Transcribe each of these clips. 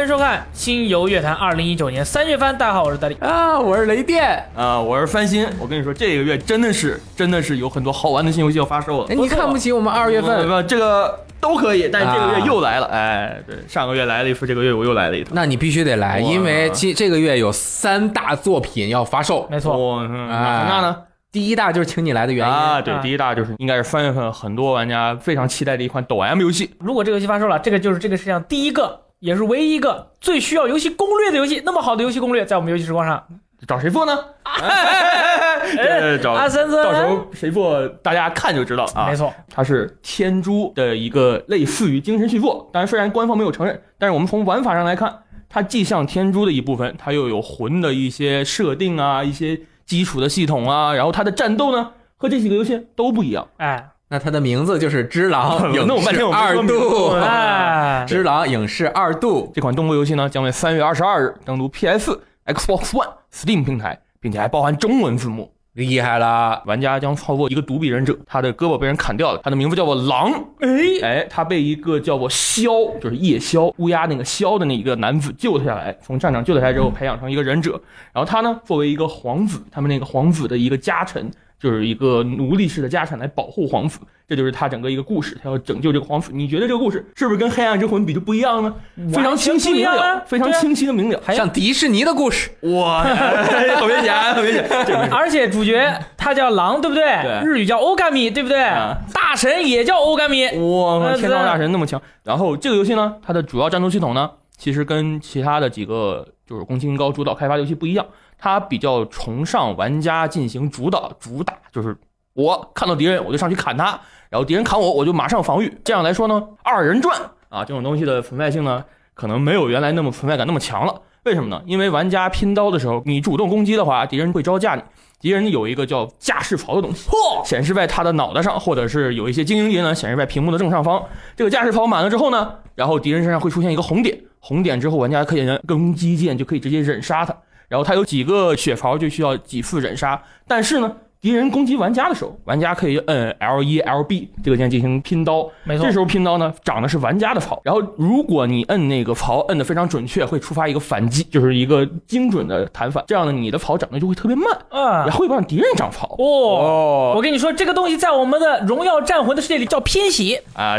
欢迎收看《新游乐坛》二零一九年三月番。大家好，我是大力。啊，我是雷电。啊，我是翻新。我跟你说，这个月真的是真的是有很多好玩的新游戏要发售了哎，。你看不起我们二月份？不，这个都可以，但是这个啊月又来了。哎，对，上个月来了一次，这个月我又来了一次。那你必须得来，因为这这个月有三大作品要发售。没错，那呢？第一大就是请你来的原因。啊，对啊，第一大就是应该是三月份很多玩家非常期待的一款抖 M 游戏。如果这个游戏发售了，这个就是这个世界上第一个，也是唯一一个最需要游戏攻略的游戏。那么好的游戏攻略，在我们游戏时光上，找谁做呢？对，找阿森森到时候谁做，大家看就知道啊。没错，它是天珠的一个类似于精神续作，当然虽然官方没有承认，但是我们从玩法上来看，它既像天珠的一部分，它又有魂的一些设定啊，一些基础的系统啊，然后它的战斗呢和这几个游戏都不一样。哎那它的名字就是 《只狼影视二度只狼影视二度。这款动作游戏呢，将于三月二十二日登陆 PS、Xbox One、Steam 平台，并且还包含中文字幕。厉害啦！玩家将操作一个独臂忍者，他的胳膊被人砍掉了，他的名字叫做狼。哎，哎，他被一个叫做枭，就是夜枭乌鸦那个枭的那一个男子救了下来，从战场救了下来之后，培养成一个忍者。然后他呢，作为一个皇子，他们那个皇子的一个家臣，就是一个奴隶式的家产来保护皇子，这就是他整个一个故事，他要拯救这个皇子。你觉得这个故事是不是跟《黑暗之魂》比就不一样呢？非常清晰明了，非常清晰的明了。还有像迪士尼的故事，哇，特别简，特别简，这没什么而且主角他叫狼，对不对？对日语叫欧甘米，对不对？啊大神也叫欧甘米。哇，呃天道大神那么强。然后这个游戏呢，它的主要战斗系统呢，其实跟其他的几个就是宫崎英高主导开发的游戏不一样，它比较崇尚玩家进行主导主打，就是我看到敌人我就上去砍他，然后敌人砍我我就马上防御。这样来说呢，二人转啊这种东西的存在性呢，可能没有原来那么存在感那么强了。为什么呢？因为玩家拼刀的时候，你主动攻击的话，敌人会招架你。敌人有一个叫架势槽的东西，嚯，显示在他的脑袋上，或者是有一些精英敌人呢显示在屏幕的正上方。这个架势槽满了之后呢，然后敌人身上会出现一个红点，红点之后玩家可以攻击键就可以直接忍杀他。然后他有几个血槽就需要几次忍杀，但是呢，敌人攻击玩家的时候，玩家可以摁 L 一 L B 这个键进行拼刀。没错这，时候拼刀呢长的是玩家的槽，然后如果你摁那个槽摁的非常准确，会触发一个反击，就是一个精准的弹反，这样呢你的槽长得就会特别慢，啊然，后会让敌人长槽。哦，哦我跟你说，这个东西在我们的荣耀战魂的世界里叫偏斜。啊，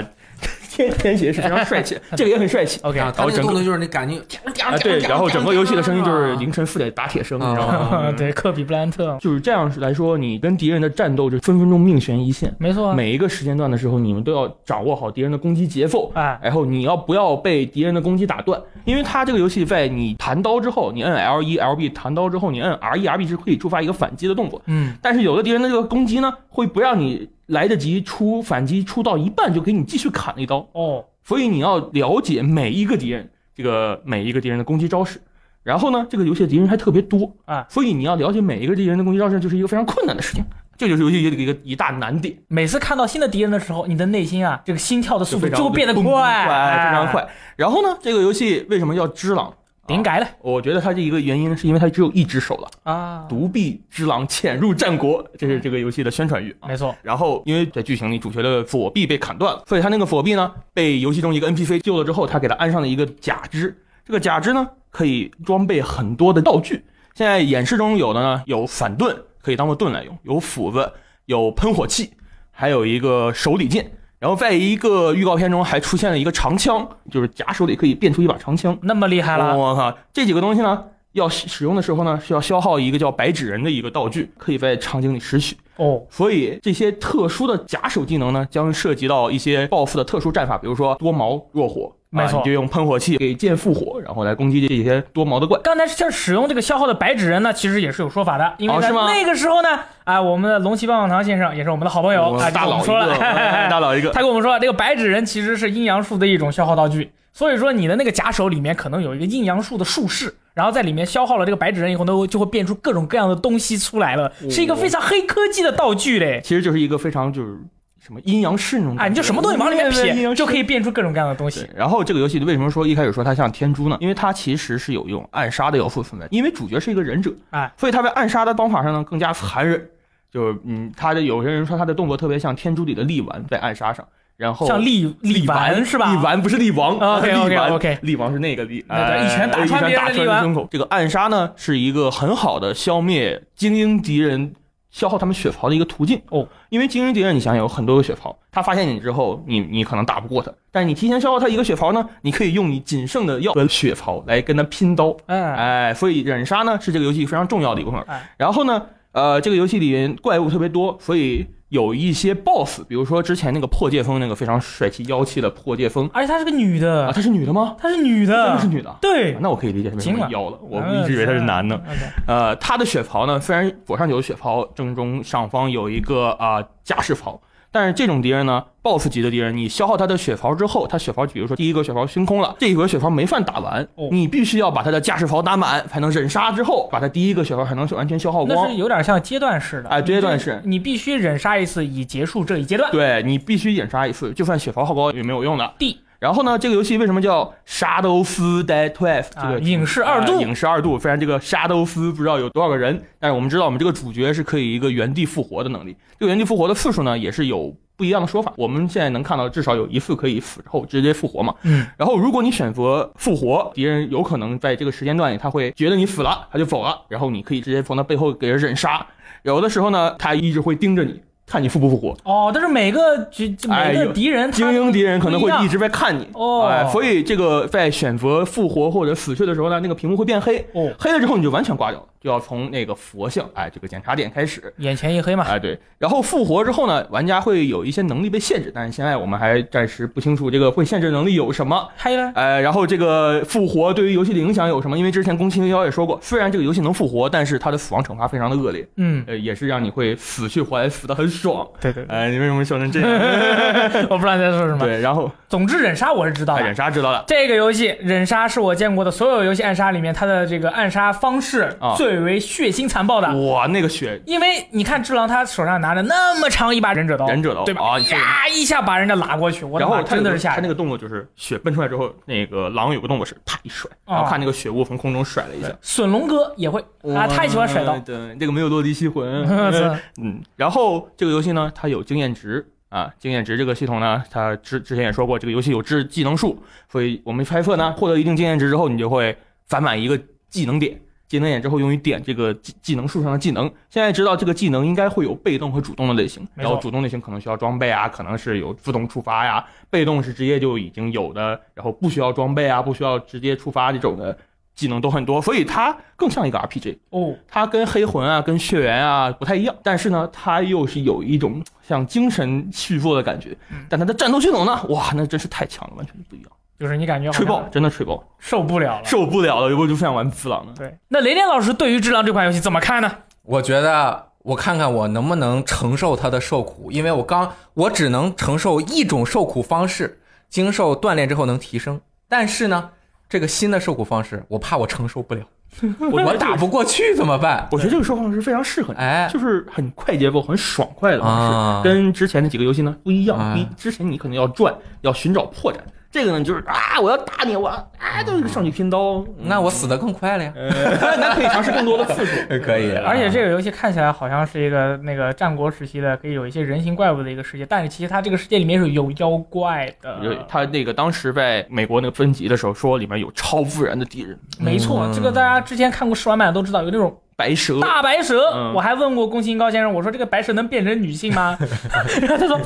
天天邪是非常帅气，这个也很帅气。OK，啊，他那个整个就是你感觉啊，对，然后整个游戏的声音就是凌晨四点打铁声，你知道吗？对，科比布莱恩特，就是这样来说，你跟敌人的战斗就分分钟命悬一线。没错啊。每一个时间段的时候，你们都要掌握好敌人的攻击节奏，哎，然后你要不要被敌人的攻击打断？因为他这个游戏在你弹刀之后，你摁 L 一 L B 弹刀之后，你摁 R 一 R B 是可以触发一个反击的动作。嗯，但是有的敌人的这个攻击呢，会不让你来得及出反击，出到一半就给你继续砍了一刀。哦，所以你要了解每一个敌人，这个每一个敌人的攻击招式。然后呢，这个游戏的敌人还特别多啊，所以你要了解每一个敌人的攻击招式，就是一个非常困难的事情。这就是游戏的一个一大难点，每次看到新的敌人的时候，你的内心啊，这个心跳的速度就会变得快，快，非常快。然后呢，这个游戏为什么叫只狼？顶改的我觉得它这一个原因是因为它只有一只手了，啊，独臂之狼潜入战国，这是这个游戏的宣传语啊。没错，然后，因为在剧情里主角的左臂被砍断了，所以他那个左臂呢被游戏中一个 NPC 救了之后，他给他安上了一个假肢。这个假肢呢可以装备很多的道具。现在演示中有的呢有反盾，可以当做盾来用；有斧子，有喷火器，还有一个手里剑。然后在一个预告片中还出现了一个长枪，就是假手里可以变出一把长枪。那么厉害了，我靠，这几个东西呢，要使使用的时候呢，是要消耗一个叫白纸人的一个道具，可以在场景里拾取。哦，所以这些特殊的假手技能呢，将涉及到一些报复的特殊战法，比如说多矛弱火，没错啊你就用喷火器给剑复活，然后来攻击这些多毛的怪。刚才像使用这个消耗的白纸人呢，其实也是有说法的，因为在那个时候呢，啊，我们的龙骑棒棒糖先生也是我们的好朋友大佬说了个，，大佬一个。他跟我们说，这个白纸人其实是阴阳术的一种消耗道具，所以说你的那个假手里面可能有一个阴阳术的术士，然后在里面消耗了这个白纸人以后呢，就会变出各种各样的东西出来了，是一个非常黑科技的道具嘞。其实就是一个非常就是什么阴阳师那种感觉，啊，你就什么东西往里面撇，就可以变出各种各样的东西对。，然后这个游戏为什么说一开始说它像天珠呢？因为它其实是有用暗杀的要素存在，因为主角是一个忍者，哎，所以他在暗杀的方法上呢更加残忍。就是嗯，他的有些人说他的动作特别像天珠里的力丸在暗杀上，然后像力力丸是吧？力丸不是力王啊 力丸 OK 力王是那个力，对对哎一拳打穿一拳打别人的胸口。这个暗杀呢，是一个很好的消灭精英敌人。消耗他们血槽的一个途径。哦，因为精英敌人，你想想有很多个血槽，他发现你之后，你你可能打不过他，但是你提前消耗他一个血槽呢，你可以用你仅剩的药和血槽来跟他拼刀，哎，哎，所以忍杀呢是这个游戏非常重要的一部分。哎。然后呢，呃，这个游戏里面怪物特别多，所以有一些 BOSS，比如说之前那个破戒风那个非常帅气妖气的破戒风。而且她是个女的。啊，的，她是女的吗？她是女的。真的的是，女的。对。啊，那我可以理解为什么妖了，我一直以为她是男的。呃，她的血袍呢，虽然左上有血袍，正中上方有一个啊、加士槽，但是这种敌人呢，BOSS 级的敌人，你消耗他的血槽之后，他血槽比如说第一个血槽清空了，这一格血槽没算打完，哦你必须要把他的驾驶槽打满，才能忍杀之后，把他第一个血槽才能完全消耗光那是。有点像阶段式的，哎阶段式你必须忍杀一次以结束这一阶段。对你必须忍杀一次，就算血槽耗光也没有用的。D 然后呢，这个游戏为什么叫 Shadow 斯 Dead Twelve？这个啊影视二度啊影视二度。虽然这个沙兜斯不知道有多少个人，但是我们知道我们这个主角是可以一个原地复活的能力。这个原地复活的次数呢，也是有不一样的说法。我们现在能看到至少有一次可以死后直接复活嘛。嗯，然后如果你选择复活，敌人有可能在这个时间段里他会觉得你死了，他就走了，然后你可以直接从他背后给人忍杀。有的时候呢，他一直会盯着你，看你复不复活。哦，但是每个局每个敌人他精英敌人可能会一直在看你，哦。哎，所以这个在选择复活或者死去的时候呢，那个屏幕会变黑，哦，黑了之后你就完全挂掉了，就要从那个佛像，哎，这个检查点开始，眼前一黑嘛。哎，对，然后复活之后呢，玩家会有一些能力被限制，但是现在我们还暂时不清楚这个会限制能力有什么，黑了，哎，然后这个复活对于游戏的影响有什么？因为之前宫崎英高也说过，虽然这个游戏能复活，但是它的死亡惩罚非常的恶劣，嗯，呃，也是让你会死去活来，死的很爽。对对对，哎，你为什么笑成这样？我不知道你在说什么。对，然后总之忍杀我是知道哎，的忍。杀知道了。这个游戏忍杀是我见过的所有游戏暗杀里面，它的这个暗杀方式啊最为血腥残暴的。哇，那个血因为你看只狼他手上拿着那么长一把忍者刀，忍者刀对吧？啊呀，一下把人家拉过去，然后他真的是吓人。他那个动作就是血奔出来之后，那个狼有个动作是啪一甩，啊然后看那个血雾从空中甩了一下。隼龙哥也会啊，太喜欢甩刀。对，这个没有落地吸魂。嗯，然后这个游戏呢，它有经验值啊，经验值这个系统呢，它之之前也说过，这个游戏有制技能树，所以我们猜测呢，获得一定经验值之后，你就会攒满一个技能点。技能点之后用于点这个技技能树上的技能。现在知道这个技能应该会有被动和主动的类型，然后主动类型可能需要装备啊，可能是有自动触发呀；被动是直接就已经有的，然后不需要装备啊，不需要直接触发这种的技能都很多，所以它更像一个 RPG。哦，它跟黑魂啊、跟血缘啊不太一样，但是呢，它又是有一种像精神续作的感觉。但它的战斗系统呢，哇，那真是太强了，完全不一样，就是你感觉好像吹爆，真的吹爆，受不了了。受不了了，我就不想玩自狼了。对，那雷电老师对于《只狼》这款游戏怎么看呢？我觉得我看看我能不能承受它的受苦，因为我刚我只能承受一种受苦方式，经受锻炼之后能提升，但是呢，这个新的受苦方式，我怕我承受不了，我我打不过去怎么办？我觉得这个受苦方式非常适合你，哎，就是很快节奏、很爽快的方式，啊跟之前的几个游戏呢不一样。啊你之前你可能要转，要寻找破绽，这个呢就是啊，我要打你，我要啊，就是上去拼刀。那我死的更快了呀。呃，那可以尝试更多的次数。可以而且这个游戏看起来好像是一个那个战国时期的，可以有一些人形怪物的一个世界，但是其实它这个世界里面是有妖怪的。有它那个当时在美国那个分级的时候说里面有超自然的敌人，没错，嗯这个大家之前看过试玩版都知道，有那种白蛇。大白蛇。嗯我还问过宫崎英高先生，我说这个白蛇能变成女性吗？然后他说。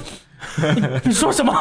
你 你说什么？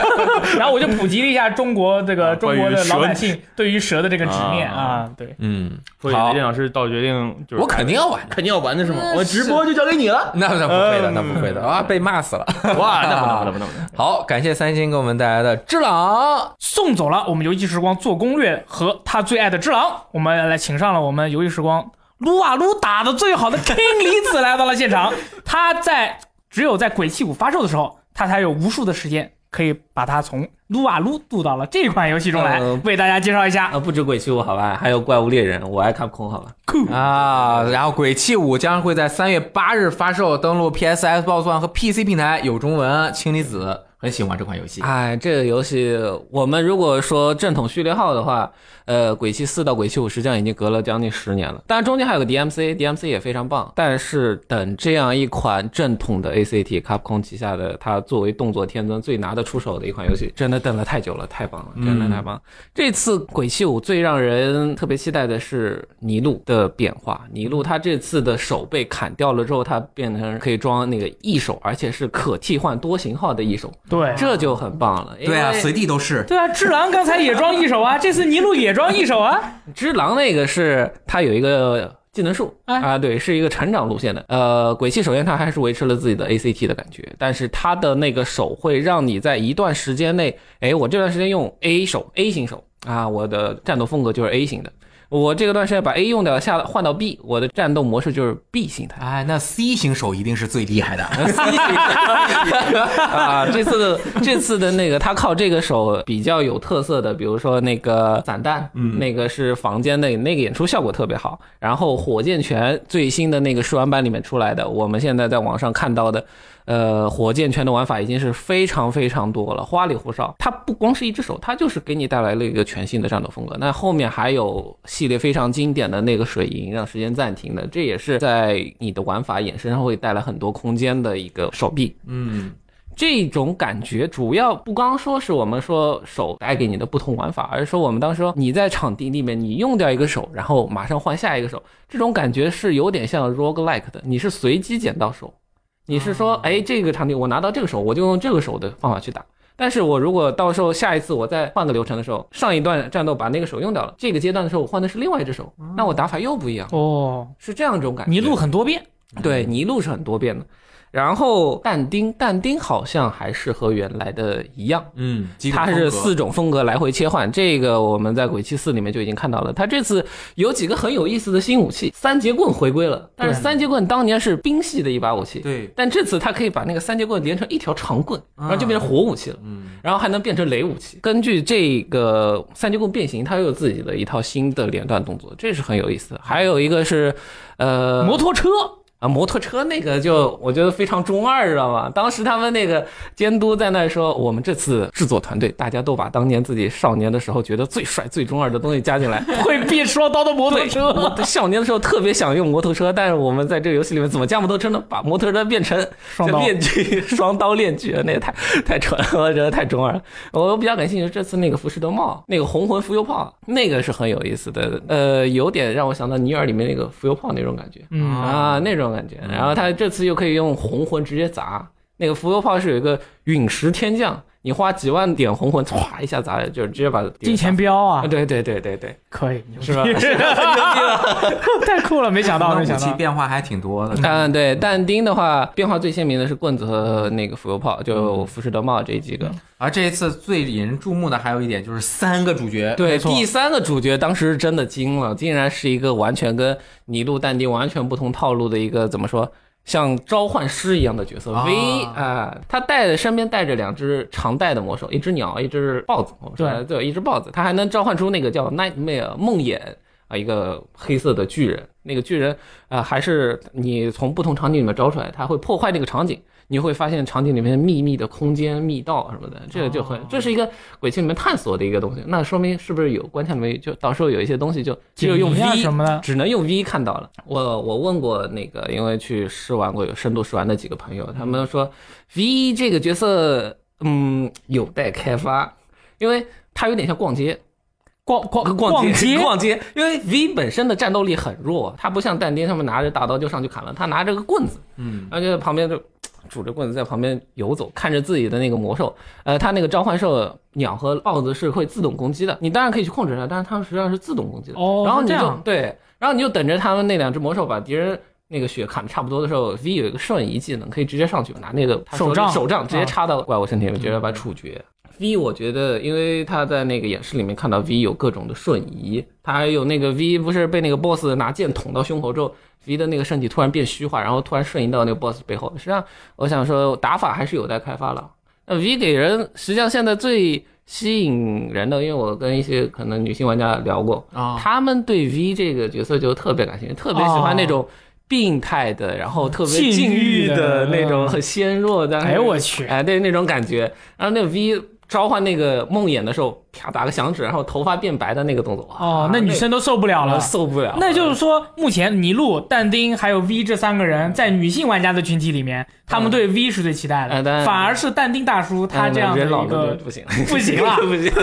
然后我就普及了一下中国这个啊中国的老百姓对于蛇的这个执念啊啊，对，嗯，好所以雷电，老师到决定就是我肯定要玩的。肯定要玩的是吗？嗯我直播就交给你了。那那不会的，嗯那不会的啊！被骂死了。哇，那不能不能不能不能。好，感谢三星给我们带来的《只狼》。送走了我们游戏时光做攻略和他最爱的只狼，我们来请上了我们游戏时光撸啊撸打的最好的 King 离子来到了现场。他在只有在鬼泣五发售的时候，他才有无数的时间可以把它从撸啊撸渡到了这款游戏中来，呃为大家介绍一下。啊，不止鬼泣五好吧，还有怪物猎人，我爱看空好吧。啊，然后《鬼泣五》将会在三月八日发售，登陆 PS、Xbox One 和 PC 平台，有中文，氢离子很喜欢这款游戏。哎，这个游戏我们如果说正统序列号的话，呃，鬼泣四到鬼泣五实际上已经隔了将近十年了。当然中间还有个 DMC，DMC 也非常棒。但是等这样一款正统的 ACT，Capcom 旗下的，它作为动作天尊最拿得出手的一款游戏，真的等了太久了，太棒了，真的太棒。这次鬼泣五最让人特别期待的是尼禄的变化。尼禄他这次的手被砍掉了之后，他变成可以装那个翼手，而且是可替换多型号的翼手，对，这就很棒了。对啊，随地都是。对啊，智狼刚才也装一手啊，这次尼禄也装一手啊。只狼那个是他有一个技能树哎啊，对，是一个成长路线的。呃，鬼泣首先它还是维持了自己的 ACT 的感觉，但是它的那个手会让你在一段时间内，哎，我这段时间用 A 手 A 型手啊，我的战斗风格就是 A 型的。我这个段时间把 A 用掉，下换到 B，我的战斗模式就是 B 形态。哎，那 C 型手一定是最厉害的。啊，这次的这次的那个，他靠这个手比较有特色的，比如说那个散弹，嗯，那个是房间内那个演出效果特别好。然后火箭拳最新的那个试玩版里面出来的，我们现在在网上看到的，呃，火箭拳的玩法已经是非常非常多了，花里胡哨。它不光是一只手，它就是给你带来了一个全新的战斗风格。那后面还有系列非常经典的那个水银，让时间暂停的，这也是在你的玩法衍生上会带来很多空间的一个手臂。嗯，这种感觉主要不光说是我们说手带给你的不同玩法，而是说我们当时说你在场地里面你用掉一个手，然后马上换下一个手，这种感觉是有点像 roguelike 的，你是随机捡到手，你是说哎这个场地我拿到这个手，我就用这个手的方法去打。但是我如果到时候下一次我再换个流程的时候，上一段战斗把那个手用掉了，这个阶段的时候我换的是另外一只手，那我打法又不一样，哦，是这样一种感觉。泥路很多变，对，泥路是很多变的。然后但丁，但丁好像还是和原来的一样，嗯，几种它是四种风格来回切换。这个我们在鬼泣四里面就已经看到了。它这次有几个很有意思的新武器，三节棍回归了。但是三节棍当年是冰系的一把武器，对，但这次它可以把那个三节棍连成一条长棍，然后就变成火武器了。嗯，然后还能变成雷武器。根据这个三节棍变形，它又有自己的一套新的连段动作，这是很有意思的。还有一个是，呃，摩托车，啊，摩托车那个就我觉得非常中二，知道吗？当时他们那个监督在那说，我们这次制作团队大家都把当年自己少年的时候觉得最帅、最中二的东西加进来。会变双刀的摩托，车，我少年的时候特别想用摩托车，但是我们在这个游戏里面怎么加摩托车呢？把摩托车变成双刀链锯，双刀链锯，那也太太蠢了，我觉得太中二了。我比较感兴趣这次那个浮士德帽，那个红魂浮游炮，那个是很有意思的，呃，有点让我想到尼尔里面那个浮游炮那种感觉。嗯，啊，那种感觉。然后他这次又可以用红魂直接砸，那个浮游炮是有一个陨石天降，你花几万点红魂，唰一下砸，就是直接把金钱镖啊啊，，对对对对对，可以，是吧？太酷了，没想到，武器没想到，变化还挺多的。嗯，对，但丁的话变化最鲜明的是棍子和那个浮游炮，就浮士德帽这几个。而这一次最引人注目的还有一点就是三个主角，对，第三个主角当时真的惊了，竟然是一个完全跟尼禄、但丁完全不同套路的一个怎么说？像召唤师一样的角色啊。V 啊，他带的身边带着两只常带的魔兽，一只鸟，一只豹子。对。对，一只豹子，他还能召唤出那个叫 Nightmare 梦魇啊，一个黑色的巨人。那个巨人啊，还是你从不同场景里面招出来，他会破坏那个场景。你会发现场景里面秘密的空间、密道什么的，这个就很，这是一个鬼泣里面探索的一个东西。那说明是不是有关卡里面就到时候有一些东西就只有用 V 什么的只能用 V 看到了。我我问过那个，因为去试玩过有深度试玩的几个朋友，他们说 V 这个角色，嗯，有待开发，因为它有点像逛街。逛逛逛街，逛街，因为 V 本身的战斗力很弱，他不像但丁他们拿着大刀就上去砍了，他拿着个棍子，嗯，然后就在旁边就拄着棍子在旁边游走，看着自己的那个魔兽。呃，他那个召唤兽鸟和豹子是会自动攻击的，你当然可以去控制它，但是它们实际上是自动攻击的。哦然后你就对，然后你就等着他们那两只魔兽把敌人。那个血砍的差不多的时候，V 有一个瞬移技能，可以直接上去拿那个手杖手杖直接啊插到怪物身体里面，直接把它处决。V 我觉得，因为他在那个演示里面看到 V 有各种的瞬移，他还有那个 V 不是被那个 BOSS 拿剑捅到胸口之后，V 的那个身体突然变虚化，然后突然瞬移到那个 BOSS 背后。实际上，我想说打法还是有待开发了。那 V 给人实际上现在最吸引人的，因为我跟一些可能女性玩家聊过，啊，他们对 V 这个角色就特别感兴趣，特别喜欢那种病态的，然后特别禁禁欲的那种很纤弱的，哎呦我去哎，对那种感觉。然后那个 V 召唤那个梦魇的时候，啪打个响指，然后头发变白的那个动作，哇哦，那女生都受不了了。受不了。那就是说，目前尼禄、但丁还有 V 这三个人在女性玩家的群体里面，他们对 V 是最期待的，反而是但丁大叔他这样的一个不行，不行了 不行。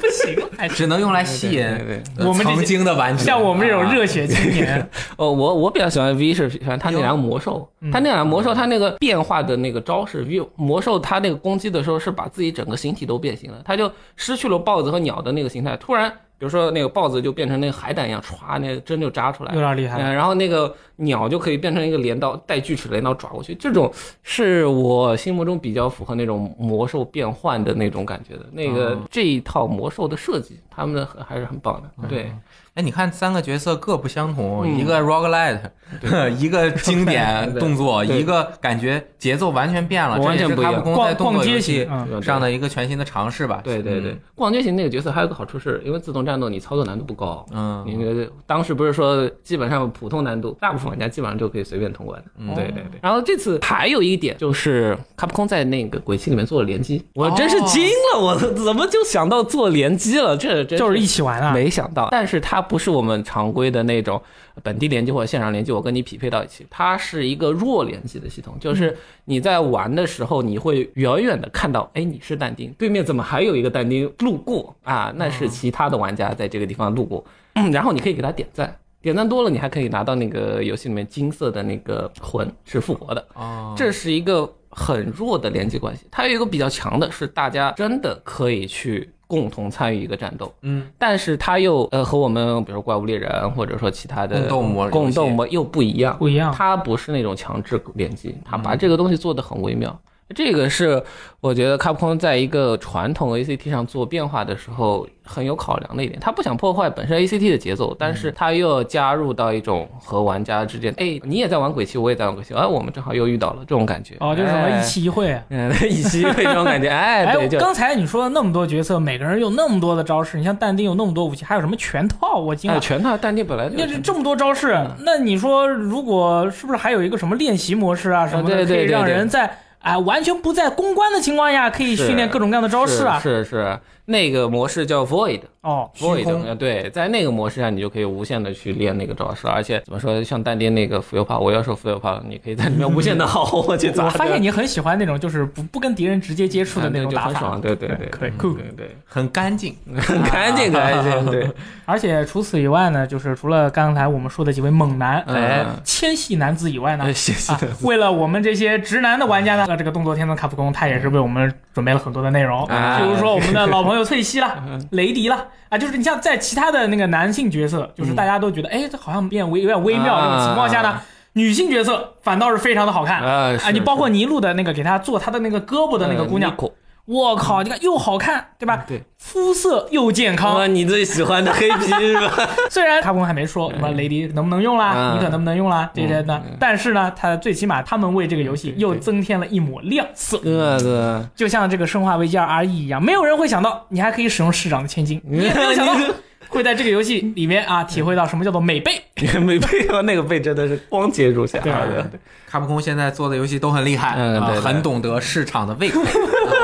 不行，哎，只能用来吸引对对对呃我们这些曾经的玩家，像我们这种啊热血青年，哦，我我比较喜欢 V 是喜欢他那两个魔兽，嗯他那两个魔兽，他那个变化的那个招式，V 魔兽他那个攻击的时候是把自己整个形体都变形了，他就失去了豹子和鸟的那个形态，突然比如说那个豹子就变成那个海胆一样，歘，那个针就扎出来有点厉害。嗯，然后那个鸟就可以变成一个镰刀，带锯齿镰刀抓过去，这种是我心目中比较符合那种魔兽变换的那种感觉的。那个、嗯这一套魔兽的设计，他们的还是很棒的。对，哎，你看三个角色各不相同，嗯一个 roguelite，一个经典 动作，一个感觉节奏完全变了，完全不一样逛逛街型，嗯，上的一个全新的尝试吧。对对对嗯，，逛街型那个角色还有个好处是，因为自动战斗你操作难度不高。嗯，你那个当时不是说基本上普通难度，大部分玩家基本上就可以随便通关的。嗯对对对。然后这次还有一点就是，卡普空在那个鬼泣里面做了联机，我真是惊了，我怎么就想到做联机了？这真就是一起玩啊。没想到，但是它不是我们常规的那种本地联机或者线上联机，我跟你匹配到一起，它是一个弱联机的系统，就是你在玩的时候，你会远远的看到，哎，你是但丁，对面怎么还有一个但丁路过啊？那是其他的玩家在这个地方路过，嗯然后你可以给他点赞。点赞多了，你还可以拿到那个游戏里面金色的那个魂是复活的，哦，这是一个很弱的连接关系。它有一个比较强的是，大家真的可以去共同参与一个战斗，嗯，但是它又呃和我们比如说怪物猎人或者说其他的共斗模共斗模又不一样，不一样。它不是那种强制联机，它把这个东西做的很微妙。这个是我觉得卡普空在一个传统 ACT 上做变化的时候很有考量的一点，他不想破坏本身 ACT 的节奏，但是他又要加入到一种和玩家之间，哎，你也在玩鬼泣，我也在玩鬼泣，哎，我们正好又遇到了这种感觉。哦，就是什么哎一期一会。嗯，一期一会这种感觉，哎，哎对，，就刚才你说的那么多角色，每个人有那么多的招式，你像但丁有那么多武器，还有什么全套，我惊哎，了。全套但丁本来就那这这么多招式，那你说如果是不是还有一个什么练习模式啊什么的，对对对可以让对人在哎完全不在公关的情况下，可以训练各种各样的招式啊？是是是，那个模式叫 Void。哦，虚空 Void，呃对，在那个模式下，你就可以无限的去练那个招式，而且怎么说，像但丁那个浮游炮，我要说浮游炮，你可以在里面无限的耗，我去砸。我发现你很喜欢那种就是不不跟敌人直接接触的那种打法就很爽，，对对对，可以酷。对对，很干净。很干净干净，对，而且除此以外呢，就是除了刚才我们说的几位猛男，嗯哎，纤细男子以外呢 为了我们这些直男的玩家呢，这个动作天尊卡普空他也是为我们准备了很多的内容，啊比如说我们的老朋友翠西啦、嗯雷迪了，啊，就是你像在其他的那个男性角色，就是大家都觉得，哎，这好像变微有点微妙这种情况下呢啊，女性角色反倒是非常的好看。啊啊，你包括尼禄的那个给他做他的那个胳膊的那个姑娘，嗯我靠，你看又好看，对吧？对，肤色又健康，啊，你最喜欢的黑皮是吧？虽然卡普空还没说什么雷迪能不能用啦，嗯。尼可能不能用啦这些呢，但是呢，他最起码他们为这个游戏又增添了一抹亮色，对对，就像这个《生化危机二 RE》一样，没有人会想到你还可以使用市长的千金，你也没有想到 会在这个游戏里面啊体会到什么叫做美背。美背那个背真的是光洁如霞对的，卡普空现在做的游戏都很厉害，很懂得市场的胃口。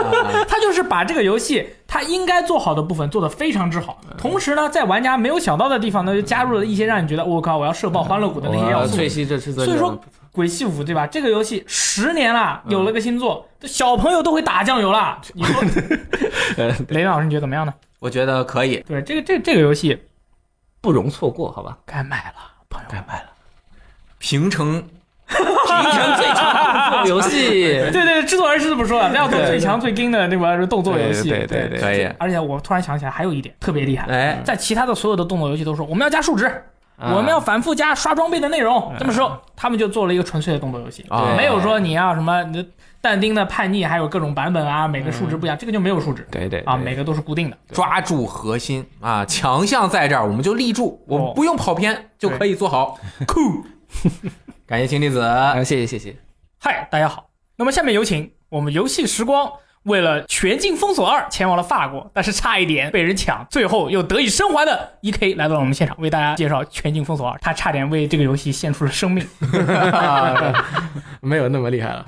啊 他就是把这个游戏他应该做好的部分做得非常之好，同时呢，在玩家没有想到的地方呢，就加入了一些让你觉得我靠，我要社爆欢乐谷的那些要素。所以说鬼泣五对吧？这个游戏十年了，有了个新作，这小朋友都会打酱油了。你说，雷老师你觉得怎么样呢？我觉得可以。对这个这这个游戏不容错过，好吧？该买了，朋友。该买了，平成平成最强动作游戏，对对对，制作人是这么说的，要做最强最精的那个动作游戏。对对对可以。而且我突然想起来，还有一点特别厉害，哎，在其他的所有的动作游戏都说我们要加数值，我们要反复加刷装备的内容。这么说，他们就做了一个纯粹的动作游戏，啊没有说你要什么你的但丁的叛逆，还有各种版本啊，每个数值不一样，这个就没有数值对对啊，每个都是固定的。抓住核心啊，强项在这儿，我们就立住，我们不用跑偏就可以做好。酷，感谢氢离子。啊，谢谢谢谢。嗨，大家好。那么下面有请我们游戏时光为了全境封锁二前往了法国，但是差一点被人抢，最后又得以生还的 E K 来到了我们现场，为大家介绍全境封锁二。他差点为这个游戏献出了生命。没有那么厉害了。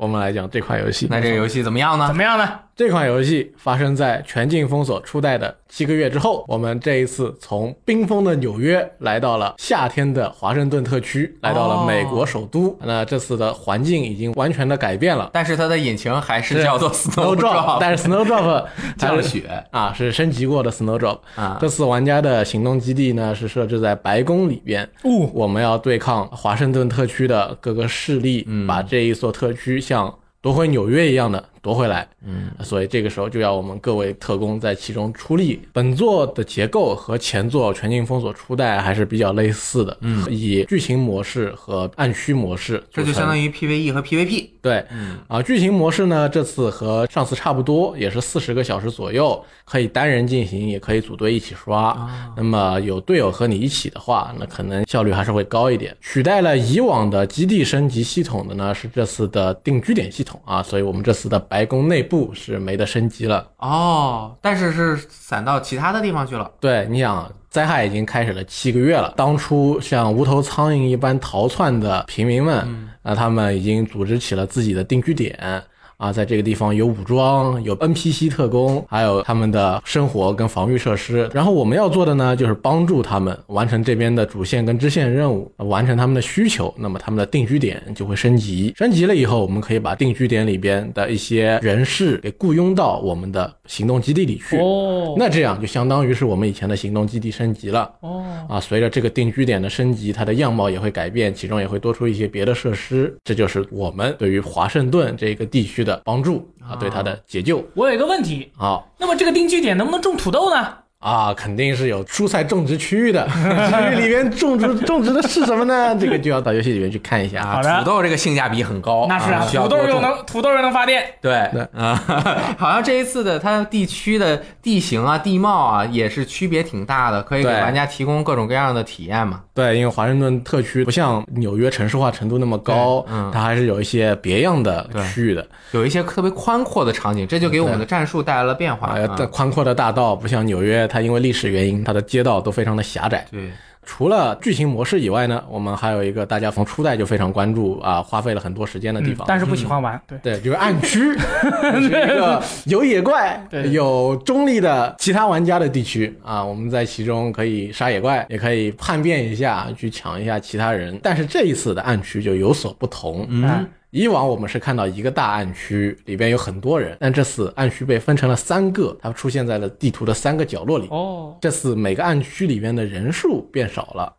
我们来讲这款游戏。那这个游戏怎么样呢怎？么样呢？这款游戏发生在全境封锁初代的七个月之后，我们这一次从冰封的纽约来到了夏天的华盛顿特区，来到了美国首都。那这次的环境已经完全的改变了。但是它的引擎还是叫做 Snowdrop，但是 Snowdrop 它是降雪啊，是升级过的 Snowdrop。啊这次玩家的行动基地呢是设置在白宫里边，哦，我们要对抗华盛顿特区的各个势力，嗯把这一座特区像夺回纽约一样的夺回来。嗯，所以这个时候就要我们各位特工在其中出力。本作的结构和前作《全境封锁》初代还是比较类似的，嗯，以剧情模式和暗区模式，这就相当于于 PVE 和 PVP。对，嗯啊，剧情模式呢，这次和上次差不多，也是四十个小时左右，可以单人进行，也可以组队一起刷。那么有队友和你一起的话，那可能效率还是会高一点。取代了以往的基地升级系统的呢，是这次的定居点系统啊，所以我们这次的白宫内部是没得升级了。哦，但是是散到其他的地方去了。对，你想，灾害已经开始了七个月了。当初像无头苍蝇一般逃窜的平民们，那、他们已经组织起了自己的定居点。啊，在这个地方有武装，有 NPC 特工，还有他们的生活跟防御设施。然后我们要做的呢，就是帮助他们完成这边的主线跟支线任务，完成他们的需求。那么他们的定居点就会升级，升级了以后，我们可以把定居点里边的一些人士给雇佣到我们的行动基地里去。哦，那这样就相当于是我们以前的行动基地升级了哦，啊。随着这个定居点的升级，它的样貌也会改变，其中也会多出一些别的设施。这就是我们对于华盛顿这个地区的帮助啊，对他的解救。我有一个问题，啊那么这个定居点能不能种土豆呢？啊，肯定是有蔬菜种植区域的，区域里面种植种植的是什么呢？这个就要到游戏里面去看一下啊。土豆这个性价比很高，那是啊，土豆又能土豆又能发电，对对啊，好像这一次的它地区的地形啊、地貌啊也是区别挺大的，可以给玩家提供各种各样的体验嘛。对，因为华盛顿特区不像纽约城市化程度那么高，嗯它还是有一些别样的区域的。有一些特别宽阔的场景，这就给我们的战术带来了变化。宽阔的大道不像纽约，它因为历史原因，它的街道都非常的狭窄。对，除了剧情模式以外呢，我们还有一个大家从初代就非常关注啊，花费了很多时间的地方。嗯但是不喜欢玩，对。对，就是暗区，是一个有野怪对、有中立的其他玩家的地区啊。我们在其中可以杀野怪，也可以叛变一下，去抢一下其他人。但是这一次的暗区就有所不同。嗯，以往我们是看到一个大暗区，里边有很多人，但这次暗区被分成了三个，它出现在了地图的三个角落里。哦，这次每个暗区里边的人数变少了，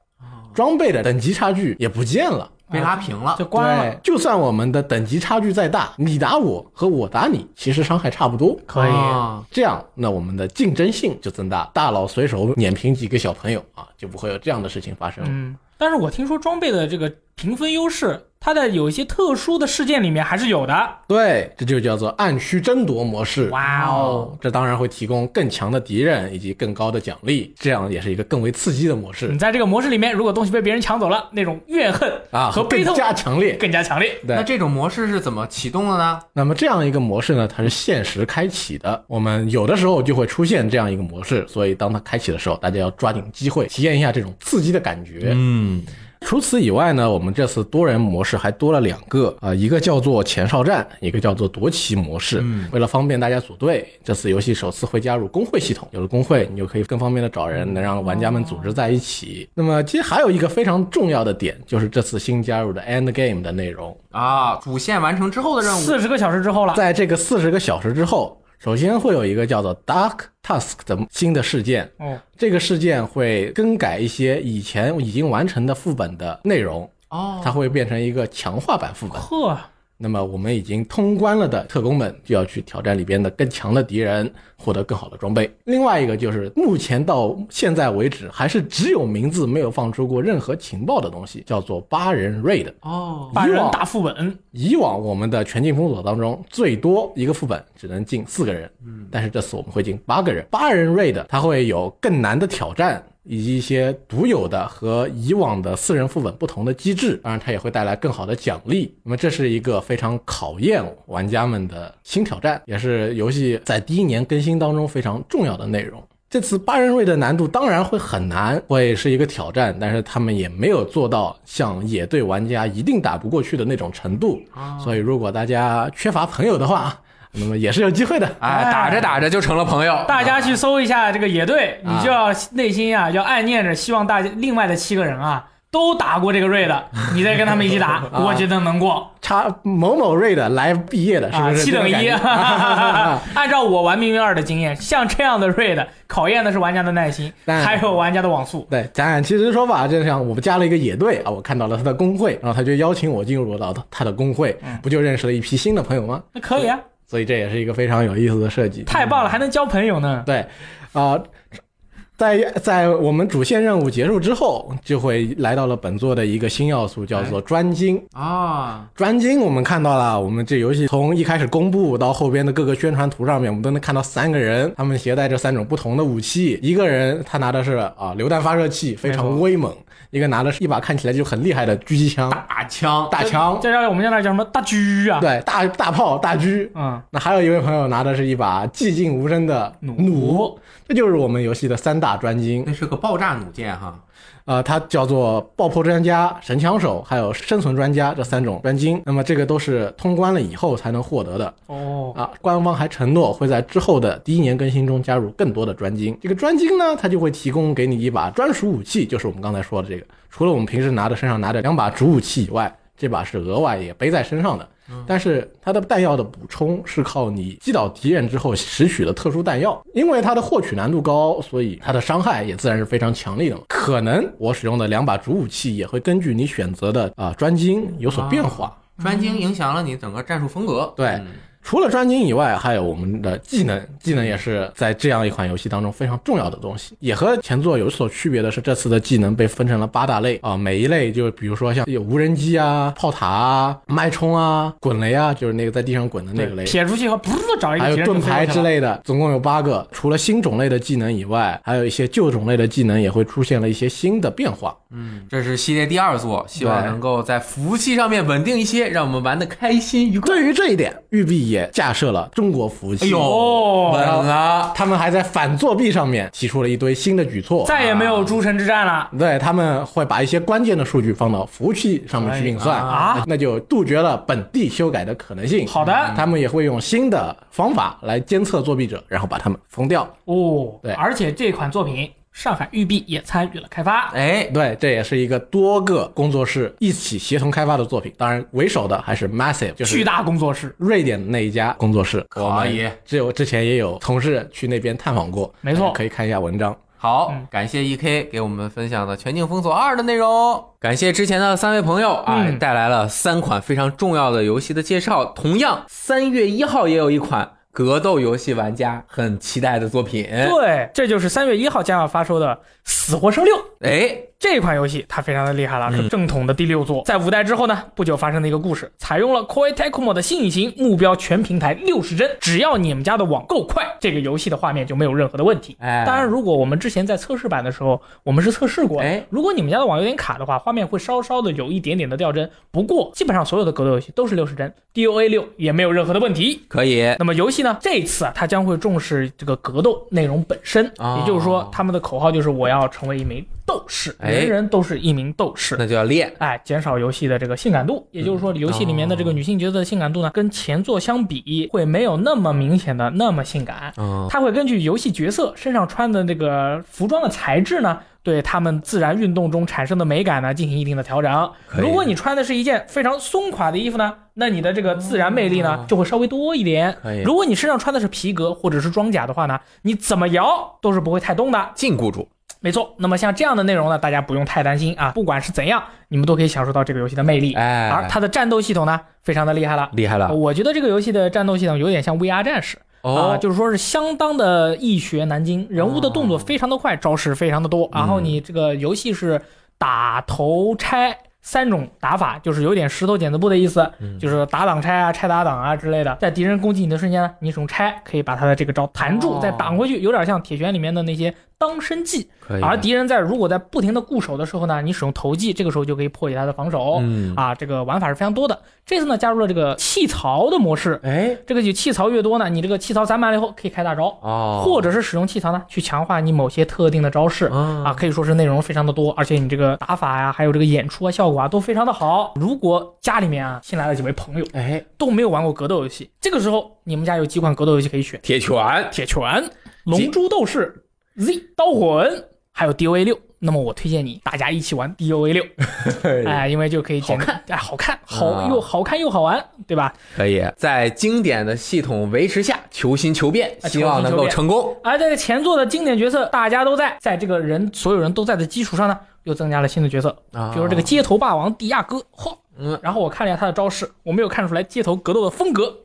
装备的等级差距也不见了。被拉平了就。关了，对，就算我们的等级差距再大，你打我和我打你，其实伤害差不多。可以。啊这样，那我们的竞争性就增大，大佬随手碾平几个小朋友啊，就不会有这样的事情发生。嗯，但是我听说装备的这个评分优势，它的有一些特殊的事件里面还是有的。对，这就叫做暗区争夺模式。哇哦，这当然会提供更强的敌人以及更高的奖励，这样也是一个更为刺激的模式你在这个模式里面，如果东西被别人抢走了，那种怨恨啊，和悲痛加强烈。更加强烈。对那这种模式是怎么启动的呢？那么这样一个模式呢，它是限时开启的。我们有的时候就会出现这样一个模式，所以当它开启的时候，大家要抓紧机会，体验一下这种刺激的感觉。嗯，除此以外呢，我们这次多人模式还多了两个啊、一个叫做前哨战，一个叫做夺旗模式。嗯为了方便大家组队，这次游戏首次会加入工会系统。有了工会，你就可以更方便的找人，能让玩家们组织在一起。那么其实还有一个非常重要的点，就是这次新加入的 End Game 的内容。啊，主线完成之后的任务四十个小时之后了，在这个四十个小时之后，首先会有一个叫做 Dark Task 的新的事件。哦，这个事件会更改一些以前已经完成的副本的内容，哦，它会变成一个强化版副本。呵，那么我们已经通关了的特工们就要去挑战里边的更强的敌人，获得更好的装备。另外一个就是目前到现在为止还是只有名字没有放出过任何情报的东西，叫做八人 raid。哦，八人大副本，以往我们的全境封锁当中，最多一个副本只能进四个人，嗯，但是这次我们会进八个人。八人 raid 它会有更难的挑战，以及一些独有的和以往的四人副本不同的机制，当然它也会带来更好的奖励。那么这是一个非常考验玩家们的新挑战，也是游戏在第一年更新当中非常重要的内容。这次八人瑞的难度当然会很难，会是一个挑战，但是他们也没有做到像野队玩家一定打不过去的那种程度。所以如果大家缺乏朋友的话，那么也是有机会的。哎，打着打着就成了朋友。大家去搜一下这个野队，啊你就要内心啊，要暗念着希望大家另外的七个人啊都打过这个瑞的，你再跟他们一起打，我觉得能过差某某瑞的来毕业的，是啊，不是？七等一。按照我玩命运二的经验，像这样的瑞的考验的是玩家的耐心，还有玩家的网速。对，咱俩其实说法就像我们加了一个野队啊，我看到了他的工会，然后他就邀请我进入到他的工会，不就认识了一批新的朋友吗？那可以啊，所以这也是一个非常有意思的设计。太棒了，还能交朋友呢。对，啊、在在我们主线任务结束之后，就会来到了本作的一个新要素，叫做专精。啊，专精我们看到了，我们这游戏从一开始公布到后边的各个宣传图上面，我们都能看到三个人，他们携带着三种不同的武器。一个人他拿的是啊榴弹发射器，非常威猛；一个拿的是一把看起来就很厉害的狙击枪，大枪，大枪，这叫我们现在叫什么大狙啊？对，大大炮、大狙。嗯，那还有一位朋友拿的是一把寂静无声的弩弩，这就是我们游戏的三大专精。那是个爆炸弩箭哈。呃，它叫做爆破专家、神枪手，还有生存专家这三种专精。那么这个都是通关了以后才能获得的哦，啊。官方还承诺会在之后的第一年更新中加入更多的专精。这个专精呢，它就会提供给你一把专属武器，就是我们刚才说的这个。除了我们平时拿的身上拿的两把主武器以外，这把是额外也背在身上的。但是它的弹药的补充是靠你击倒敌人之后拾取的特殊弹药，因为它的获取难度高，所以它的伤害也自然是非常强力的。可能我使用的两把主武器也会根据你选择的啊、专精有所变化。专精影响了你整个战术风格。对嗯除了专精以外，还有我们的技能，技能也是在这样一款游戏当中非常重要的东西。也和前作有所区别的是，这次的技能被分成了八大类啊，每一类就比如说像有无人机啊、炮塔啊、脉冲啊、滚雷啊，就是那个在地上滚的那个雷，撇出去以后，噗，找一个还有盾牌。之类的，总共有八个。除了新种类的技能以外，还有一些旧种类的技能也会出现了一些新的变化。嗯这是系列第二作，希望能够在服务器上面稳定一些，让我们玩的开心愉快。对于这一点，育碧也架设了中国服务器。哎呦，哦稳了！他们还在反作弊上面提出了一堆新的举措。再也没有诸神之战了。对，他们会把一些关键的数据放到服务器上面去运算哎啊那就杜绝了本地修改的可能性。好的，他们也会用新的方法来监测作弊者，然后把他们封掉。哦，对而且这款作品上海育碧也参与了开发。哎，对，这也是一个多个工作室一起协同开发的作品。当然，为首的还是 Massive，就是巨大工作室，瑞典的那一家工作室。可以我们只有之前也有同事去那边探访过，没错可以看一下文章。好嗯，感谢 E K 给我们分享的《全境封锁二》的内容，感谢之前的三位朋友啊，嗯带来了三款非常重要的游戏的介绍。同样，三月一号也有一款格斗游戏玩家很期待的作品。对，这就是三月一号将要发售的《死活生六》。哎，这款游戏它非常的厉害了，是正统的第六作。在五代之后呢，不久发生的一个故事，采用了 Koei Tecmo 的新引擎，目标全平台六十帧，只要你们家的网够快，这个游戏的画面就没有任何的问题。哎当然，如果我们之前在测试版的时候，我们是测试过的，哎如果你们家的网有点卡的话，画面会稍稍的有一点点的掉帧。不过，基本上所有的格斗游戏都是六十帧，DOA 六也没有任何的问题。可以，那么游戏呢？这一次啊，它将会重视这个格斗内容本身，哦也就是说，他们的口号就是我要成为一名斗士，哎人人都是一名斗士。那就要练。哎，减少游戏的这个性感度，也就是说，游戏里面的这个女性角色的性感度呢，跟前作相比，会没有那么明显的那么性感。嗯，它会根据游戏角色身上穿的那个服装的材质呢，对他们自然运动中产生的美感呢进行一定的调整。如果你穿的是一件非常松垮的衣服呢，那你的这个自然魅力呢哦就会稍微多一点。如果你身上穿的是皮革或者是装甲的话呢，你怎么摇都是不会太动的。禁锢住。没错，那么像这样的内容呢，大家不用太担心啊，不管是怎样，你们都可以享受到这个游戏的魅力。哎而它的战斗系统呢，非常的厉害了。厉害了我觉得这个游戏的战斗系统有点像 VR 战士。啊、哦，就是说是相当的易学难精，人物的动作非常的快，招式非常的多，然后你这个游戏是打头拆。三种打法就是有点石头剪子布的意思，就是打挡拆啊、拆打挡啊之类的。在敌人攻击你的瞬间呢，你使用拆可以把他的这个招弹住，哦再挡回去，有点像铁拳里面的那些当生计。而敌人在如果在不停的固守的时候呢，你使用投技，这个时候就可以破解他的防守。嗯，啊，这个玩法是非常多的。这次呢，加入了这个气槽的模式。哎，这个就气槽越多呢，你这个气槽攒满了以后可以开大招，哦，或者是使用气槽呢去强化你某些特定的招式。啊，啊，可以说是内容非常的多，而且你这个打法呀，还有这个演出啊、效果啊，都非常的好。如果家里面啊新来了几位朋友哎，都没有玩过格斗游戏，这个时候你们家有几款格斗游戏可以选：铁拳，铁拳、龙珠斗士、Z 刀魂，还有 DOA 六。那么我推荐你大家一起玩 DOA 六，哎，因为就可以好看，哎，好看，好啊又好看又好玩，对吧？可以在经典的系统维持下求新求变，啊希望能够成功。而这个前作的经典角色大家都在，在这个人所有人都在的基础上呢，又增加了新的角色，啊比如这个街头霸王迪亚哥，嚯，嗯，然后我看了一下他的招式，我没有看出来街头格斗的风格，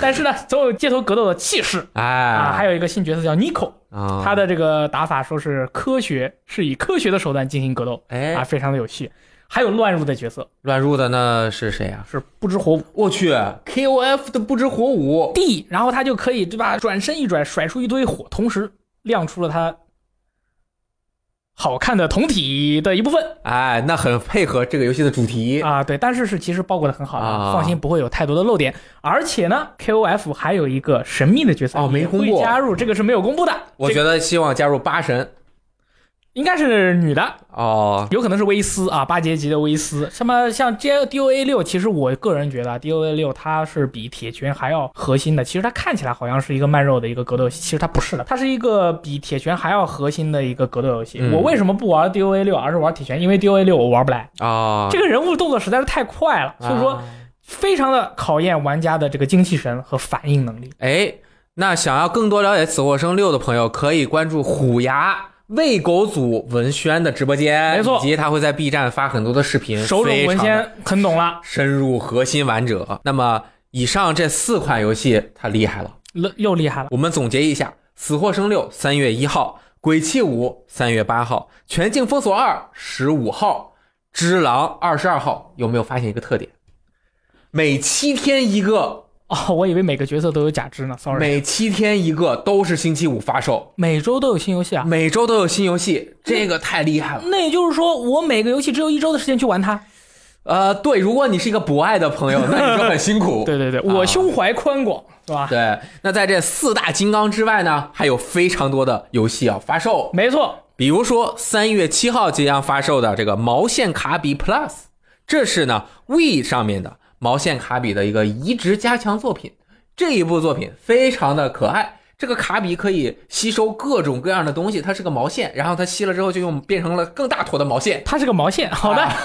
但是呢，总有街头格斗的气势哎，啊。还有一个新角色叫 Nico，啊，他的这个打法说是科学，是以科学的手段进行格斗哎。啊，哎，非常的有趣。还有乱入的角色。乱入的那是谁啊？是不知火舞。我去，KOF 的不知火舞，D，然后他就可以对吧，转身一转，甩出一堆火，同时亮出了他好看的同体的一部分。哎，那很配合这个游戏的主题。啊，对，但是是其实包裹的很好的，啊。放心不会有太多的漏点。而且呢，KOF 还有一个神秘的角色哦没也会公布加入，这个是没有公布的，这个我觉得希望加入八神应该是女的，哦，有可能是威斯啊，八阶级的威斯。什么像 J DOA 六，其实我个人觉得啊 DOA 六它是比铁拳还要核心的。其实它看起来好像是一个慢肉的一个格斗游戏，其实它不是的，它是一个比铁拳还要核心的一个格斗游戏。嗯我为什么不玩 DOA 六，而是玩铁拳？因为 DOA 六我玩不来，啊，这个人物动作实在是太快了，所以说啊非常的考验玩家的这个精气神和反应能力。哎，那想要更多了解《死或生六》的朋友，可以关注虎牙。喂狗组文轩的直播间，没错以及他会在 B 站发很多的视频，手冢文非常很懂了，深入核心玩者。那么以上这四款游戏，它厉害了。又又厉害了。我们总结一下：《死或生六》三月一号，《鬼泣五》三月八号，《全境封锁二》十五号，《只狼》二十二号。有没有发现一个特点？每七天一个，哦，我以为每个角色都有假肢呢，sorry。每七天一个，都是星期五发售，每周都有新游戏啊，每周都有新游戏，这个太厉害了。那也就是说，我每个游戏只有一周的时间去玩它。呃，对，如果你是一个博爱的朋友，那你就很辛苦。对对对，我胸怀宽广，是吧？对，那在这四大金刚之外呢，还有非常多的游戏要发售。没错，比如说三月七号即将发售的这个毛线卡比 Plus，这是呢 We 上面的毛线卡比的一个移植加强作品。这一部作品非常的可爱，这个卡比可以吸收各种各样的东西，它是个毛线，然后它吸了之后就用变成了更大坨的毛线。它是个毛线。好的，啊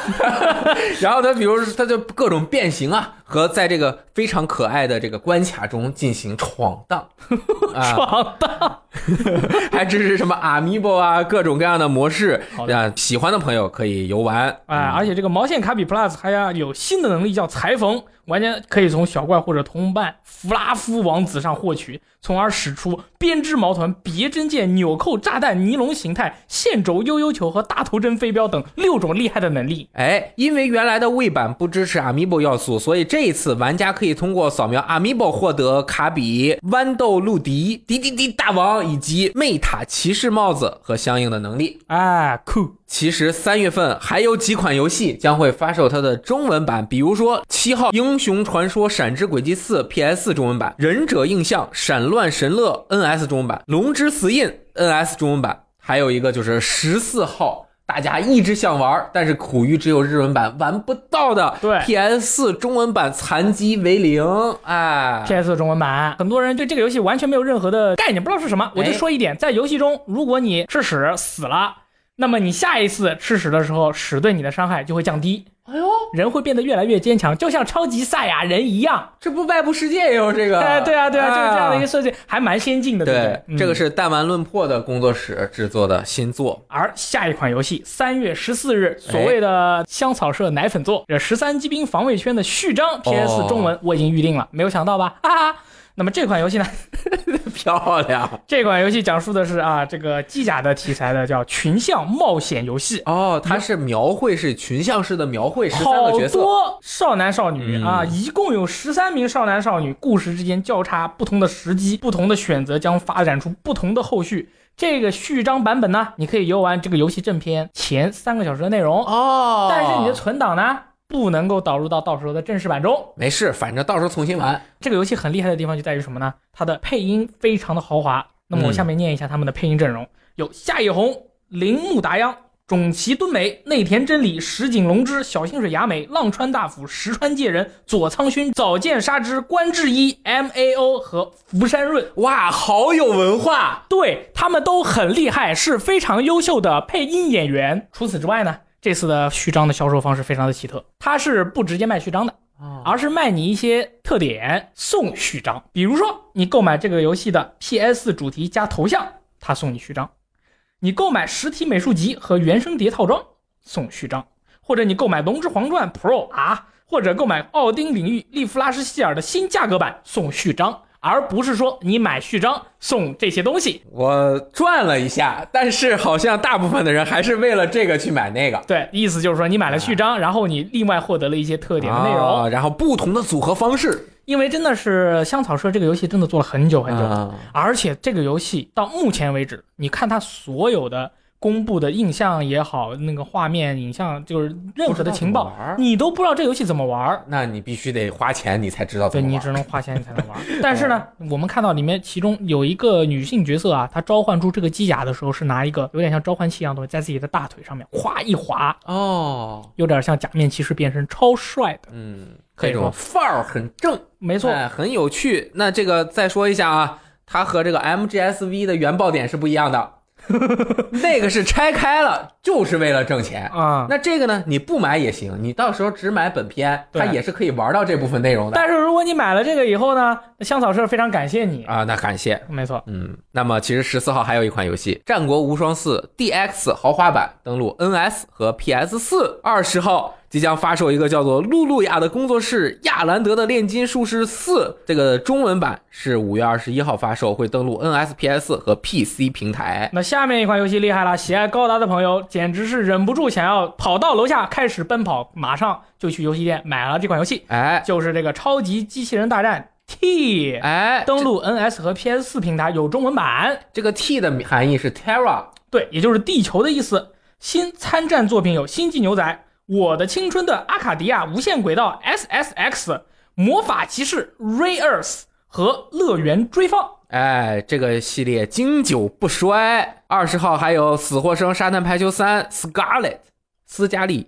然后它比如它就各种变形啊，和在这个非常可爱的这个关卡中进行闯荡，啊，闯荡。还支持什么 Amiibo 啊，各种各样的模式啊，喜欢的朋友可以游玩。哎，而且这个毛线卡比 Plus 还要有新的能力叫裁缝，玩家可以从小怪或者同伴弗拉夫王子上获取，从而使出编织毛团、别针剑、纽扣炸弹、尼龙形态、线轴悠悠球和大头针飞镖等六种厉害的能力。哎，因为原来的位版不支持 Amiibo 要素，所以这一次玩家可以通过扫描 Amiibo 获得卡比、豌豆陆迪、迪迪迪大王以及魅塔骑士帽子和相应的能力。哎，酷！其实三月份还有几款游戏将会发售它的中文版，比如说七号《英雄传说：闪之轨迹四》PS 中文版，《忍者印象：闪乱神乐》NS 中文版，《龙之死印》NS 中文版，还有一个就是十四号。大家一直想玩，但是苦于只有日文版玩不到的，对，PS 四中文版残疾为零，哎，PS 中文版，很多人对这个游戏完全没有任何的概念，不知道是什么。我就哎说一点，在游戏中，如果你吃屎死了，那么你下一次吃屎的时候，屎对你的伤害就会降低，哎呦，人会变得越来越坚强，就像超级赛亚人一样。这不外部世界也有这个？哎，对啊，对啊，就是这样的一个啊设计，还蛮先进的，对不对这个。是弹丸论破的工作室制作的新作。而下一款游戏，三月十四日，哎所谓的香草社奶粉作，这十三机兵防卫圈的序章，PS 中文我已经预定了，没有想到吧？哈哈，那么这款游戏呢，漂亮。这款游戏讲述的是啊这个机甲的题材的叫群像冒险游戏。哦，它是描绘是群像式的描绘十三个角色，多少男少女、嗯。啊，一共有十三名少男少女，故事之间交叉，不同的时机、不同的选择将发展出不同的后续。这个序章版本呢，你可以游玩这个游戏正片前三个小时的内容，哦，但是你的存档呢，不能够导入到到时候的正式版中。没事，反正到时候重新玩。这个游戏很厉害的地方就在于什么呢？它的配音非常的豪华。那么我嗯下面念一下他们的配音阵容：有夏野红、铃木达央、种崎敦美、内田真理、石井隆之、小清水雅美、浪川大辅、石川界人、佐仓薰、早见沙织、关智一、M A O 和福山润。哇，好有文化！对他们都很厉害，是非常优秀的配音演员。除此之外呢，这次的序章的销售方式非常的奇特，它是不直接卖序章的，而是卖你一些特点送序章。比如说，你购买这个游戏的 PS 主题加头像，它送你序章；你购买实体美术集和原声碟套装送序章，或者你购买《龙之皇传 Pro》啊，或者购买奥丁领域利弗拉什希尔的新价格版送序章。而不是说你买序章送这些东西，我转了一下，但是好像大部分的人还是为了这个去买那个。对，意思就是说你买了序章，然后你另外获得了一些特点的内容。啊然后不同的组合方式。因为真的是香草社这个游戏真的做了很久很久，啊。而且这个游戏到目前为止，你看它所有的公布的印象也好，那个画面、影像，就是任何的情报你都不知道这游戏怎么玩儿。那你必须得花钱，你才知道对怎么玩。你只能花钱你才能玩。但是呢，我们看到里面其中有一个女性角色啊，她召唤出这个机甲的时候是拿一个有点像召唤器一样东西，在自己的大腿上面哗一划，哦，有点像假面骑士变身，超帅的。嗯，可以说范儿很正，没错，哎，很有趣。那这个再说一下啊，它和这个 MGSV 的原爆点是不一样的，那个是拆开了就是为了挣钱。啊、那这个呢，你不买也行，你到时候只买本片，它也是可以玩到这部分内容的。但是如果你买了这个以后呢，香草社非常感谢你。啊，那感谢。没错，嗯，那么其实十四号还有一款游戏《战国无双四 DX 豪华版》登陆 NS 和 PS 四。二十号即将发售一个叫做露露亚的工作室亚兰德的炼金术士四，这个中文版是五月二十一号发售，会登陆 NS、PS 和 PC 平台。那下面一款游戏厉害了，喜爱高达的朋友简直是忍不住想要跑到楼下开始奔跑，马上就去游戏店买了这款游戏，哎就是这个超级机器人大战 T。哎，登录 NS 和 PS 四平台有中文版，这个 T 的含义是 Terra，对，也就是地球的意思。新参战作品有《星际牛仔》《我的青春的阿卡迪亚无限轨道 SSX》《魔法骑士 Ray Earth》和《乐园追放》。哎，这个系列经久不衰。二十号还有《死或生》《沙滩排球三》Scarlet 斯嘉丽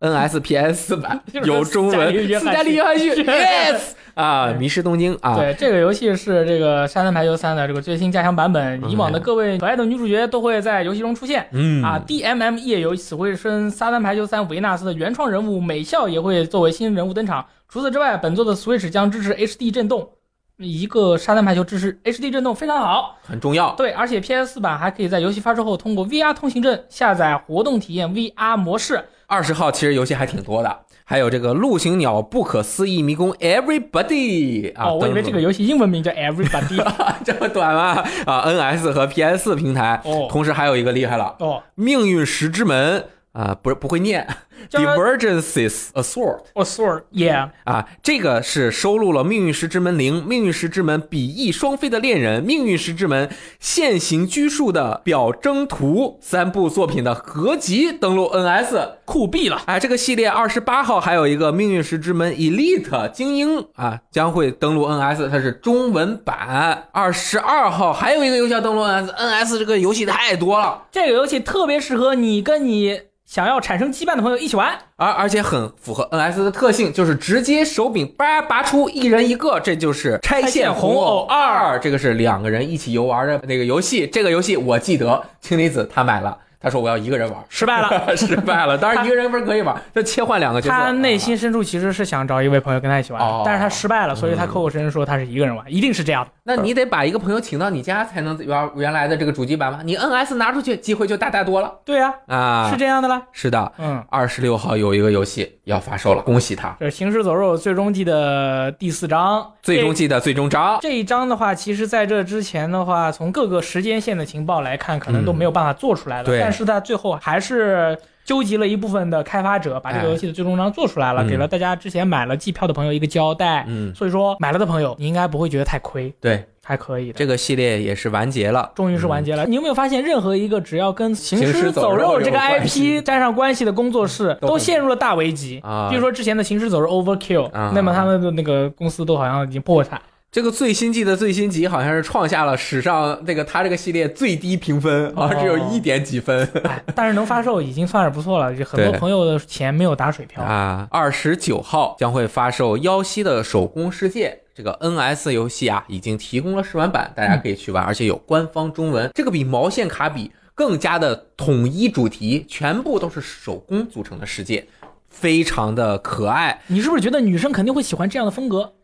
NS PS 版有中文，斯嘉丽约翰逊斯嘉丽约翰逊 Yes 啊，迷失东京啊，对，这个游戏是这个《沙滩排球三》的这个最新加强版本，以往的各位可爱的女主角都会在游戏中出现。嗯啊，DMM 夜游死会生沙滩排球三维纳斯的原创人物美笑也会作为新人物登场。除此之外，本作的 Switch 将支持 HD 震动，一个沙滩排球支持 HD 震动非常好。很重要。对，而且 PS 版还可以在游戏发售后通过 VR 通行证下载活动体验 VR 模式。二十号其实游戏还挺多的，还有这个陆行鸟不可思议迷宫 Everybody 啊，哦，我以为这个游戏英文名叫 Everybody。这么短吗？啊，NS 和 PS 平台，哦同时还有一个厉害了，哦，命运石之门啊，不是不会念叫它，Divergences Assault，Assault，Yeah，。啊，这个是收录了《命运石之门零》《命运石之门比翼双飞的恋人》《命运石之门现行拘束的表征图》三部作品的合集登陆 NS。酷毙了！哎，这个系列二十八号还有一个《命运石之门 Elite 精英》啊，将会登陆 NS，它是中文版。二十二号还有一个游戏要登陆 NS，NS 这个游戏太多了，这个游戏特别适合你跟你想要产生羁绊的朋友一起玩。而而且很符合 NS 的特性，就是直接手柄叭拔出一人一个，这就是拆线红偶二，这个是两个人一起游玩的那个游戏。这个游戏我记得氢离子他买了，他说我要一个人玩，失败了。失败了。当然一个人不是可以玩，就切换两个角色。他内啊心深处其实是想找一位朋友跟他一起玩，哦但是他失败了，所以他嗯口口声声说他是一个人玩，一定是这样的。那你得把一个朋友请到你家才能玩原来的这个主机版吗？你 NS 拿出去，机会就大大多了对呀、啊！是这样的啦。是的，嗯，二十六号有一个游戏要发售了，恭喜他！这是《行尸走肉》最终季的第四章，最终季的最终章，这一章的话，其实在这之前的话，从各个时间线的情报来看，可能都没有办法做出来了。嗯对但是他最后还是纠集了一部分的开发者，把这个游戏的最终章做出来了，给了大家之前买了季票的朋友一个交代。嗯，所以说，买了的朋友，你应该不会觉得太亏，对，还可以的。这个系列也是完结了。终于是完结了。你有没有发现，任何一个只要跟《行行尸尸走走肉肉》这个 IP 沾上关系的工作室，都都陷入了大危机啊比如说之前的《行尸走肉 Overkill》啊，那么他们的那个公司都好像已经破产。这个最新季的最新集好像是创下了史上这个他这个系列最低评分啊，哦只有一点几分哎，但是能发售已经算是不错了，就很多朋友的钱没有打水漂。啊。二十九号将会发售《妖西的手工世界》。这个 NS 游戏啊，已经提供了试玩版，大家可以去玩，而且有官方中文。这个比毛线卡比更加的统一主题，全部都是手工组成的世界，非常的可爱。你是不是觉得女生肯定会喜欢这样的风格？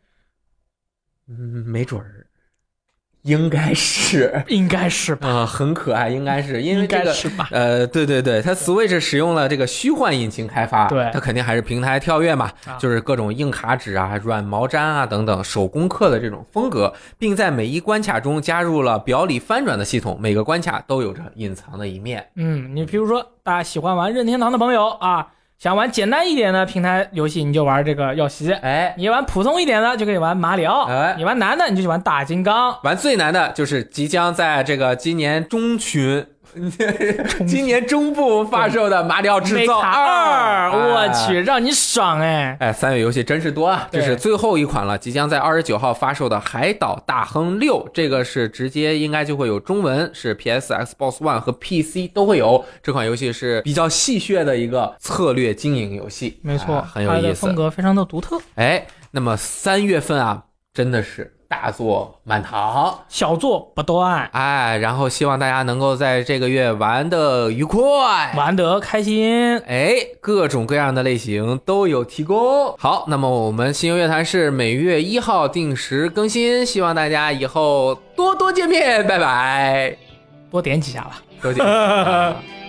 嗯，没准儿，应该是。应该是吧，啊、很可爱，应该是因为这个该是吧。呃，对对对，它 Switch 使用了这个虚幻引擎开发，对它肯定还是平台跳跃嘛，啊就是各种硬卡纸啊、软毛毡啊等等手工刻的这种风格，并在每一关卡中加入了表里翻转的系统，每个关卡都有着隐藏的一面。嗯，你比如说，大家喜欢玩任天堂的朋友啊，想玩简单一点的平台游戏，你就玩这个耀西；哎，你玩普通一点的，就可以玩马里奥；哎你玩难的，你就去玩大金刚。玩最难的就是即将在这个今年中旬。今年中部发售的《马里奥制造二》，我哎去，让你爽哎！哎，三月游戏真是多啊！这是最后一款了，即将在二十九号发售的《海岛大亨六》，这个是直接应该就会有中文，是 PS、Xbox One 和 PC 都会有。这款游戏是比较戏谑的一个策略经营游戏，没错，哎很有意思风。格非常的独特。哎，那么三月份啊，真的是大作满堂。小作不断，哎，然后希望大家能够在这个月玩的愉快，玩得开心。哎，各种各样的类型都有提供。好，那么我们新游乐坛是每月一号定时更新，希望大家以后多多见面，拜拜，多点几下吧。多见面。啊